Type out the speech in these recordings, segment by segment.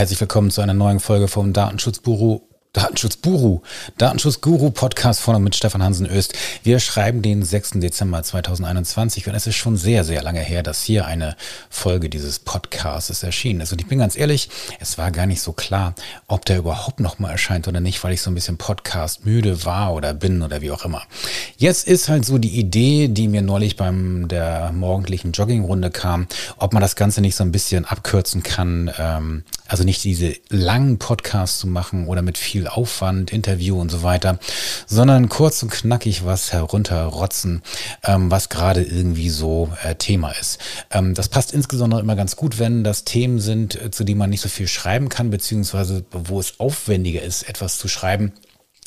Herzlich willkommen zu einer neuen Folge vom Datenschutzbüro Datenschutzguru, Datenschutzguru Podcast von und mit Stefan Hansen Öst. Wir schreiben den 6. Dezember 2021 und es ist schon sehr, sehr lange her, dass hier eine Folge dieses Podcasts erschienen ist. Und ich bin ganz ehrlich, es war gar nicht so klar, ob der überhaupt noch mal erscheint oder nicht, weil ich so ein bisschen Podcast müde war oder bin oder wie auch immer. Jetzt ist halt so die Idee, die mir neulich beim der morgendlichen Joggingrunde kam, ob man das Ganze nicht so ein bisschen abkürzen kann, ähm, also nicht diese langen Podcasts zu machen oder mit viel Aufwand, Interview und so weiter, sondern kurz und knackig was herunterrotzen, ähm, was gerade irgendwie so äh, Thema ist. Ähm, das passt insbesondere immer ganz gut, wenn das Themen sind, äh, zu denen man nicht so viel schreiben kann, beziehungsweise wo es aufwendiger ist, etwas zu schreiben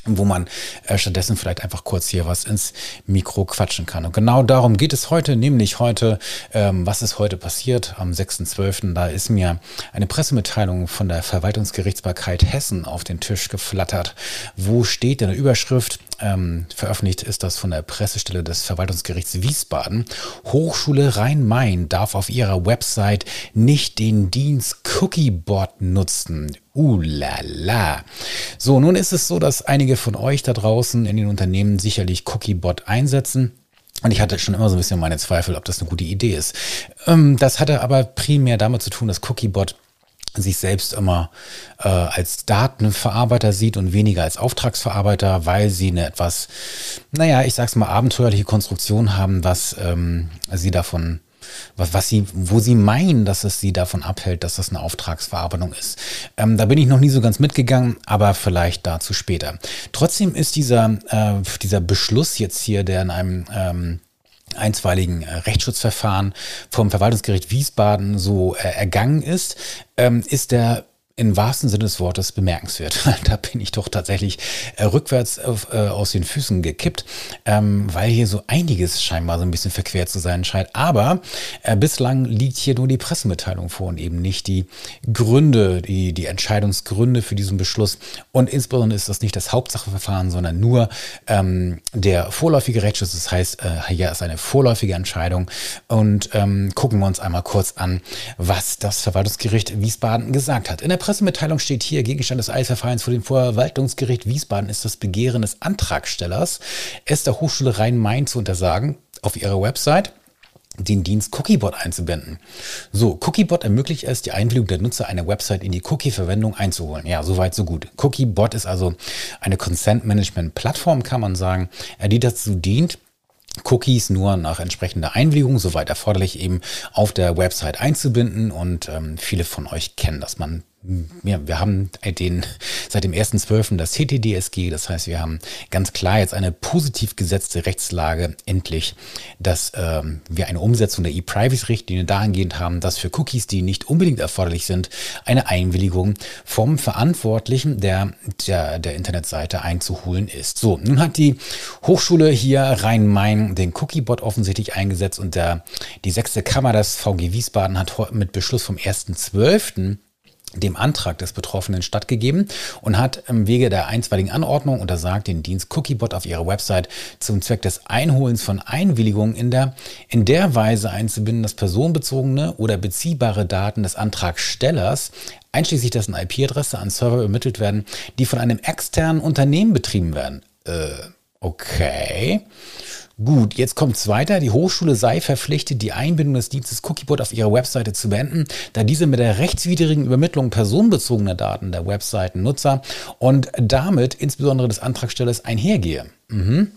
wo man äh, stattdessen vielleicht einfach kurz hier was ins Mikro quatschen kann. Und genau darum geht es heute, nämlich heute, ähm, was ist heute passiert am 6.12. Da ist mir eine Pressemitteilung von der Verwaltungsgerichtsbarkeit Hessen auf den Tisch geflattert. Wo steht in der Überschrift, ähm, veröffentlicht ist das von der Pressestelle des Verwaltungsgerichts Wiesbaden. Hochschule Rhein-Main darf auf ihrer Website nicht den Dienst Cookiebot nutzen. Uh la la. So, nun ist es so, dass einige von euch da draußen in den Unternehmen sicherlich Cookiebot einsetzen. Und ich hatte schon immer so ein bisschen meine Zweifel, ob das eine gute Idee ist. Ähm, das hatte aber primär damit zu tun, dass Cookiebot sich selbst immer äh, als Datenverarbeiter sieht und weniger als Auftragsverarbeiter, weil sie eine etwas, naja, ich sag's mal, abenteuerliche Konstruktion haben, was ähm, sie davon, was, was sie, wo sie meinen, dass es sie davon abhält, dass das eine Auftragsverarbeitung ist. Ähm, da bin ich noch nie so ganz mitgegangen, aber vielleicht dazu später. Trotzdem ist dieser, äh, dieser Beschluss jetzt hier, der in einem ähm, einstweiligen äh, Rechtsschutzverfahren vom Verwaltungsgericht Wiesbaden so äh, ergangen ist, ähm, ist der im wahrsten Sinne des Wortes bemerkenswert. da bin ich doch tatsächlich äh, rückwärts äh, aus den Füßen gekippt, ähm, weil hier so einiges scheinbar so ein bisschen verquert zu sein scheint. Aber äh, bislang liegt hier nur die Pressemitteilung vor und eben nicht die Gründe, die, die Entscheidungsgründe für diesen Beschluss. Und insbesondere ist das nicht das Hauptsacheverfahren, sondern nur ähm, der vorläufige Rechtsschutz. Das heißt, hier ist eine vorläufige Entscheidung. Und ähm, gucken wir uns einmal kurz an, was das Verwaltungsgericht Wiesbaden gesagt hat. In der Pressemitteilung steht hier, Gegenstand des Eilverfahrens vor dem Verwaltungsgericht Wiesbaden ist das Begehren des Antragstellers, es der Hochschule Rhein-Main zu untersagen, auf ihrer Website den Dienst Cookiebot einzubinden. So, Cookiebot ermöglicht es, die Einwilligung der Nutzer einer Website in die Cookie-Verwendung einzuholen. Ja, soweit, so gut. Cookiebot ist also eine Consent-Management-Plattform, kann man sagen, die dazu dient, Cookies nur nach entsprechender Einwilligung, soweit erforderlich, eben auf der Website einzubinden. Und ähm, viele von euch kennen das. Man ja, wir haben den, seit dem 1.12. das CTDSG, das heißt, wir haben ganz klar jetzt eine positiv gesetzte Rechtslage endlich, dass ähm, wir eine Umsetzung der E-Privacy-Richtlinie dahingehend haben, dass für Cookies, die nicht unbedingt erforderlich sind, eine Einwilligung vom Verantwortlichen der, der, der Internetseite einzuholen ist. So, nun hat die Hochschule hier Rhein-Main den Cookiebot offensichtlich eingesetzt und der, die sechste Kammer des VG Wiesbaden hat mit Beschluss vom 1.12 dem Antrag des Betroffenen stattgegeben und hat im Wege der einstweiligen Anordnung untersagt, den Dienst Cookiebot auf ihrer Website zum Zweck des Einholens von Einwilligungen in der, in der Weise einzubinden, dass personenbezogene oder beziehbare Daten des Antragstellers einschließlich dessen IP-Adresse an Server übermittelt werden, die von einem externen Unternehmen betrieben werden. Äh, okay. Gut, jetzt kommt es weiter. Die Hochschule sei verpflichtet, die Einbindung des Dienstes Cookiebot auf ihrer Webseite zu beenden, da diese mit der rechtswidrigen Übermittlung personenbezogener Daten der Webseitennutzer und damit insbesondere des Antragstellers einhergehe. Mhm.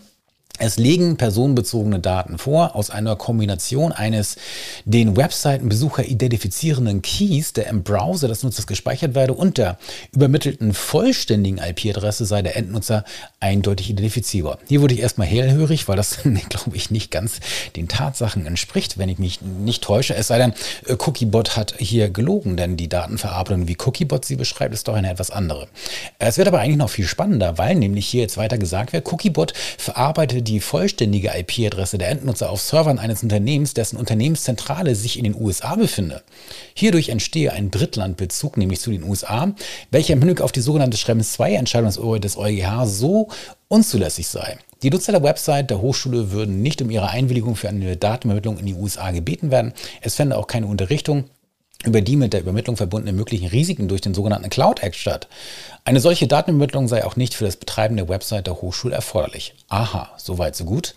Es legen personenbezogene Daten vor aus einer Kombination eines den Webseitenbesucher identifizierenden Keys, der im Browser des Nutzers gespeichert werde, und der übermittelten vollständigen IP-Adresse sei der Endnutzer eindeutig identifizierbar. Hier wurde ich erstmal hellhörig, weil das, glaube ich, nicht ganz den Tatsachen entspricht, wenn ich mich nicht täusche. Es sei denn, äh, Cookiebot hat hier gelogen, denn die Datenverarbeitung, wie Cookiebot sie beschreibt, ist doch eine etwas andere. Es wird aber eigentlich noch viel spannender, weil nämlich hier jetzt weiter gesagt wird, Cookiebot verarbeitet die vollständige IP-Adresse der Endnutzer auf Servern eines Unternehmens, dessen Unternehmenszentrale sich in den USA befinde. Hierdurch entstehe ein Drittlandbezug, nämlich zu den USA, welcher im Hinblick auf die sogenannte Schrems 2 Entscheidung des EuGH so unzulässig sei. Die Nutzer der Website der Hochschule würden nicht um ihre Einwilligung für eine Datenübermittlung in die USA gebeten werden. Es fände auch keine Unterrichtung über die mit der Übermittlung verbundenen möglichen Risiken durch den sogenannten Cloud Act statt. Eine solche Datenübermittlung sei auch nicht für das Betreiben der Website der Hochschule erforderlich. Aha, soweit so gut.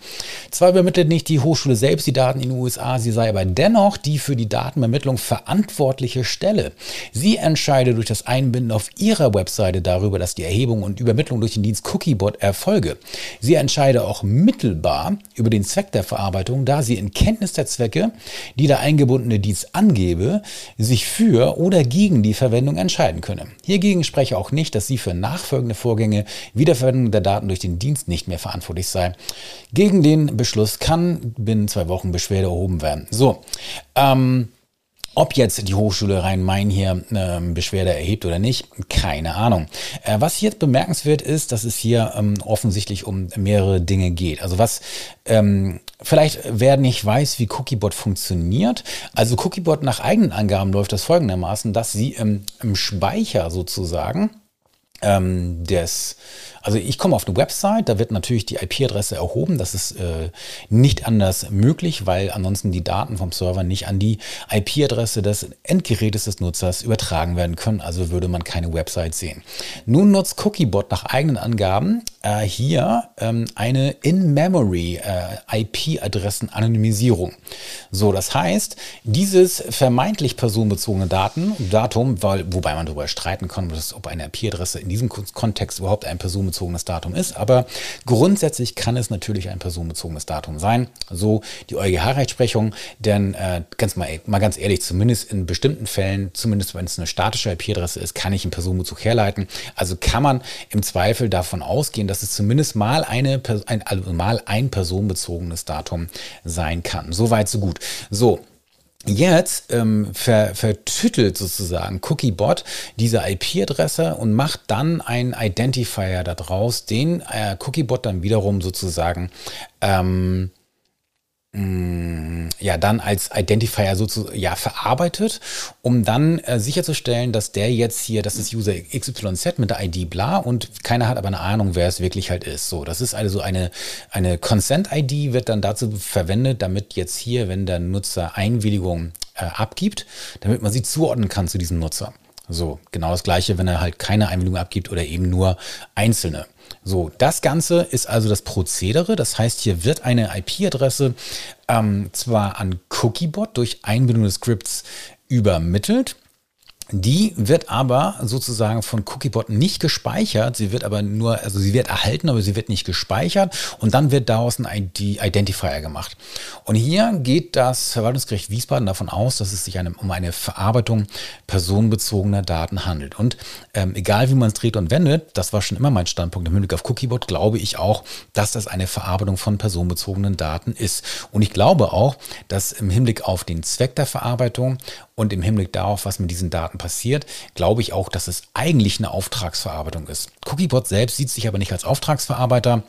Zwar übermittelt nicht die Hochschule selbst die Daten in den USA, sie sei aber dennoch die für die Datenübermittlung verantwortliche Stelle. Sie entscheide durch das Einbinden auf ihrer Webseite darüber, dass die Erhebung und Übermittlung durch den Dienst Cookiebot erfolge. Sie entscheide auch mittelbar über den Zweck der Verarbeitung, da sie in Kenntnis der Zwecke, die der eingebundene Dienst angebe, sich für oder gegen die Verwendung entscheiden könne. Hiergegen spreche auch nicht, dass sie für nachfolgende Vorgänge Wiederverwendung der Daten durch den Dienst nicht mehr verantwortlich sei. Gegen den Beschluss kann binnen zwei Wochen Beschwerde erhoben werden. So, ähm, ob jetzt die Hochschule Rhein-Main hier ähm, Beschwerde erhebt oder nicht, keine Ahnung. Äh, was jetzt bemerkenswert ist, dass es hier ähm, offensichtlich um mehrere Dinge geht. Also was ähm, vielleicht wer nicht weiß, wie Cookiebot funktioniert. Also Cookiebot nach eigenen Angaben läuft das folgendermaßen, dass sie im, im Speicher sozusagen ähm, des also ich komme auf eine Website, da wird natürlich die IP-Adresse erhoben. Das ist äh, nicht anders möglich, weil ansonsten die Daten vom Server nicht an die IP-Adresse des Endgerätes des Nutzers übertragen werden können. Also würde man keine Website sehen. Nun nutzt Cookiebot nach eigenen Angaben äh, hier ähm, eine In-Memory äh, IP-Adressen-Anonymisierung. So, das heißt, dieses vermeintlich personenbezogene Daten, Datum, weil, wobei man darüber streiten kann, ob eine IP-Adresse in diesem Kontext überhaupt ein personenbezogenes Datum ist. Aber grundsätzlich kann es natürlich ein personenbezogenes Datum sein. So die EuGH-Rechtsprechung, denn äh, ganz mal, mal ganz ehrlich, zumindest in bestimmten Fällen, zumindest wenn es eine statische IP-Adresse ist, kann ich einen Personenbezug herleiten. Also kann man im Zweifel davon ausgehen, dass es zumindest mal, eine, ein, also mal ein personenbezogenes Datum sein kann. Soweit, so gut. So, Jetzt ähm, ver, vertüttelt sozusagen Cookiebot diese IP-Adresse und macht dann einen Identifier daraus, den äh, Cookiebot dann wiederum sozusagen ähm, ja, dann als Identifier sozusagen ja, verarbeitet, um dann äh, sicherzustellen, dass der jetzt hier, das ist User XYZ mit der ID bla und keiner hat aber eine Ahnung, wer es wirklich halt ist. So, das ist also eine, eine Consent-ID wird dann dazu verwendet, damit jetzt hier, wenn der Nutzer Einwilligung äh, abgibt, damit man sie zuordnen kann zu diesem Nutzer. So, genau das gleiche, wenn er halt keine Einwilligung abgibt oder eben nur einzelne. So, das Ganze ist also das Prozedere. Das heißt, hier wird eine IP-Adresse ähm, zwar an Cookiebot durch Einbindung des Scripts übermittelt, die wird aber sozusagen von Cookiebot nicht gespeichert. Sie wird aber nur, also sie wird erhalten, aber sie wird nicht gespeichert. Und dann wird daraus ein ID Identifier gemacht. Und hier geht das Verwaltungsgericht Wiesbaden davon aus, dass es sich eine, um eine Verarbeitung personenbezogener Daten handelt. Und ähm, egal wie man es dreht und wendet, das war schon immer mein Standpunkt im Hinblick auf Cookiebot, glaube ich auch, dass das eine Verarbeitung von personenbezogenen Daten ist. Und ich glaube auch, dass im Hinblick auf den Zweck der Verarbeitung und im Hinblick darauf, was mit diesen Daten passiert, glaube ich auch, dass es eigentlich eine Auftragsverarbeitung ist. Cookiebot selbst sieht sich aber nicht als Auftragsverarbeiter.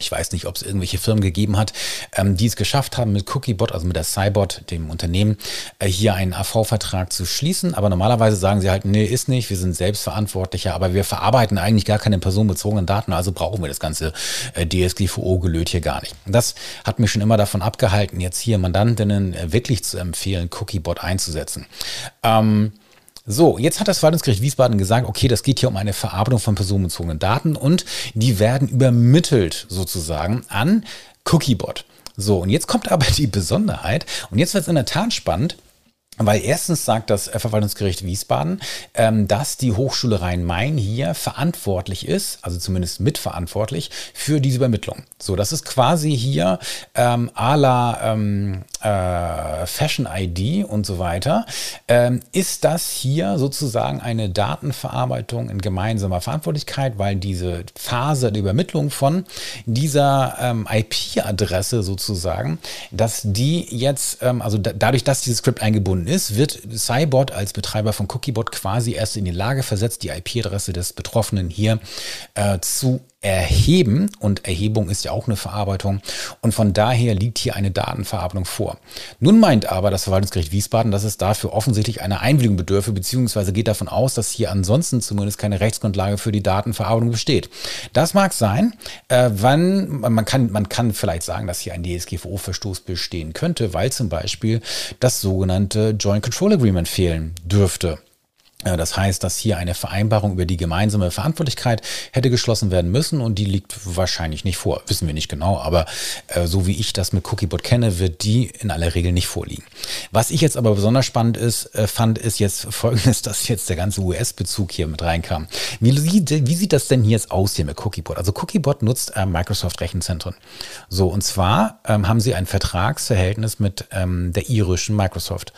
Ich weiß nicht, ob es irgendwelche Firmen gegeben hat, ähm, die es geschafft haben, mit Cookiebot, also mit der Cybot, dem Unternehmen, äh, hier einen AV-Vertrag zu schließen. Aber normalerweise sagen sie halt, nee, ist nicht, wir sind selbstverantwortlicher, aber wir verarbeiten eigentlich gar keine personenbezogenen Daten, also brauchen wir das ganze äh, DSGVO-Gelöt hier gar nicht. Das hat mich schon immer davon abgehalten, jetzt hier Mandantinnen äh, wirklich zu empfehlen, Cookiebot einzusetzen. Ähm, so, jetzt hat das Verwaltungsgericht Wiesbaden gesagt, okay, das geht hier um eine Verarbeitung von personenbezogenen Daten und die werden übermittelt sozusagen an Cookiebot. So, und jetzt kommt aber die Besonderheit und jetzt wird es in der Tat spannend. Weil erstens sagt das Verwaltungsgericht Wiesbaden, ähm, dass die Hochschule Rhein-Main hier verantwortlich ist, also zumindest mitverantwortlich für diese Übermittlung. So, das ist quasi hier ähm, à la ähm, äh, Fashion ID und so weiter. Ähm, ist das hier sozusagen eine Datenverarbeitung in gemeinsamer Verantwortlichkeit, weil diese Phase der Übermittlung von dieser ähm, IP-Adresse sozusagen, dass die jetzt, ähm, also da, dadurch, dass dieses Skript eingebunden ist, wird Cybot als Betreiber von Cookiebot quasi erst in die Lage versetzt, die IP-Adresse des Betroffenen hier äh, zu erheben. Und Erhebung ist ja auch eine Verarbeitung. Und von daher liegt hier eine Datenverarbeitung vor. Nun meint aber das Verwaltungsgericht Wiesbaden, dass es dafür offensichtlich eine Einwilligung bedürfe, beziehungsweise geht davon aus, dass hier ansonsten zumindest keine Rechtsgrundlage für die Datenverarbeitung besteht. Das mag sein, äh, wann man kann, man kann vielleicht sagen, dass hier ein DSGVO-Verstoß bestehen könnte, weil zum Beispiel das sogenannte Joint Control Agreement fehlen dürfte. Das heißt, dass hier eine Vereinbarung über die gemeinsame Verantwortlichkeit hätte geschlossen werden müssen und die liegt wahrscheinlich nicht vor. Wissen wir nicht genau, aber äh, so wie ich das mit Cookiebot kenne, wird die in aller Regel nicht vorliegen. Was ich jetzt aber besonders spannend ist, äh, fand, ist jetzt folgendes, dass jetzt der ganze US-Bezug hier mit reinkam. Wie, wie, sieht das denn hier jetzt aus hier mit Cookiebot? Also Cookiebot nutzt äh, Microsoft Rechenzentren. So, und zwar ähm, haben sie ein Vertragsverhältnis mit ähm, der irischen Microsoft.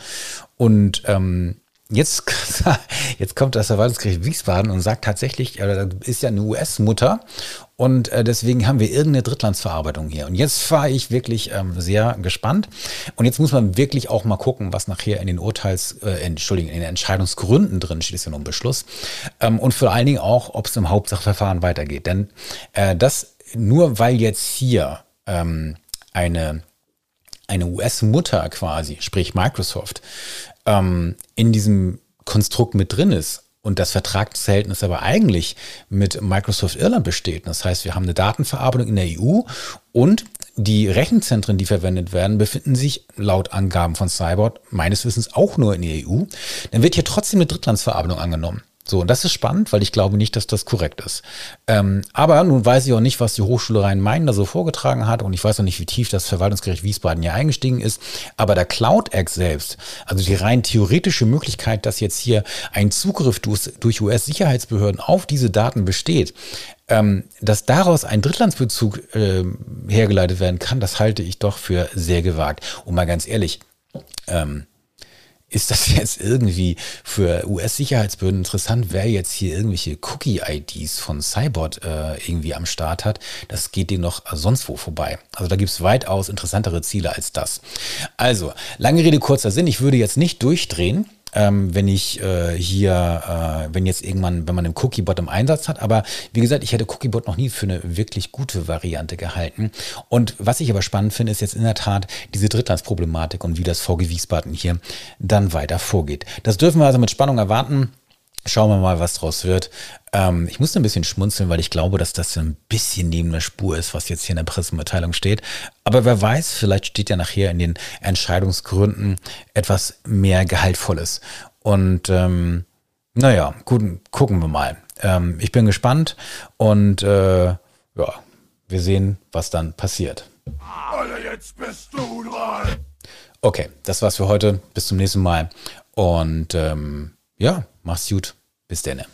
Und ähm, Jetzt, jetzt kommt das Verwaltungsgericht Wiesbaden und sagt tatsächlich, äh, ist ja eine US-Mutter und äh, deswegen haben wir irgendeine Drittlandsverarbeitung hier. Und jetzt fahre ich wirklich ähm, sehr gespannt. Und jetzt muss man wirklich auch mal gucken, was nachher in den Urteils, äh, Entschuldigung, in den Entscheidungsgründen drin steht, ist ja nur ein Beschluss. Ähm, und vor allen Dingen auch, ob es im Hauptsachverfahren weitergeht. Denn äh, das nur weil jetzt hier ähm, eine eine US-Mutter quasi, sprich Microsoft, ähm, in diesem Konstrukt mit drin ist und das Vertragsverhältnis aber eigentlich mit Microsoft Irland besteht. Das heißt, wir haben eine Datenverarbeitung in der EU und die Rechenzentren, die verwendet werden, befinden sich laut Angaben von Cyborg meines Wissens auch nur in der EU. Dann wird hier trotzdem eine Drittlandsverarbeitung angenommen. So, und das ist spannend, weil ich glaube nicht, dass das korrekt ist. Ähm, aber nun weiß ich auch nicht, was die Hochschule Rhein-Main da so vorgetragen hat und ich weiß auch nicht, wie tief das Verwaltungsgericht Wiesbaden hier eingestiegen ist. Aber der Cloud Act selbst, also die rein theoretische Möglichkeit, dass jetzt hier ein Zugriff durch, US-Sicherheitsbehörden auf diese Daten besteht, ähm, dass daraus ein Drittlandsbezug äh, hergeleitet werden kann, das halte ich doch für sehr gewagt. Und mal ganz ehrlich, ähm, ist das jetzt irgendwie für US-Sicherheitsbehörden interessant, wer jetzt hier irgendwelche Cookie-IDs von Cybot äh, irgendwie am Start hat? Das geht denen noch sonst wo vorbei. Also da gibt es weitaus interessantere Ziele als das. Also, lange Rede, kurzer Sinn. Ich würde jetzt nicht durchdrehen ähm, wenn ich äh, hier, äh, wenn jetzt irgendwann, wenn man einen Cookiebot im Einsatz hat. Aber wie gesagt, ich hätte Cookiebot noch nie für eine wirklich gute Variante gehalten. Und was ich aber spannend finde, ist jetzt in der Tat diese Drittlandsproblematik und wie das VG Wiesbaden hier dann weiter vorgeht. Das dürfen wir also mit Spannung erwarten. Schauen wir mal, was draus wird. Ähm, ich muss ein bisschen schmunzeln, weil ich glaube, dass das ein bisschen neben der Spur ist, was jetzt hier in der Pressemitteilung steht. Aber wer weiß, vielleicht steht ja nachher in den Entscheidungsgründen etwas mehr Gehaltvolles. Und ähm, naja, gut, gucken wir mal. Ähm, ich bin gespannt und äh, ja, wir sehen, was dann passiert. Alter, jetzt bist du dran. Okay, das war's für heute. Bis zum nächsten Mal. Und ähm, ja, mach's gut. Bis denne.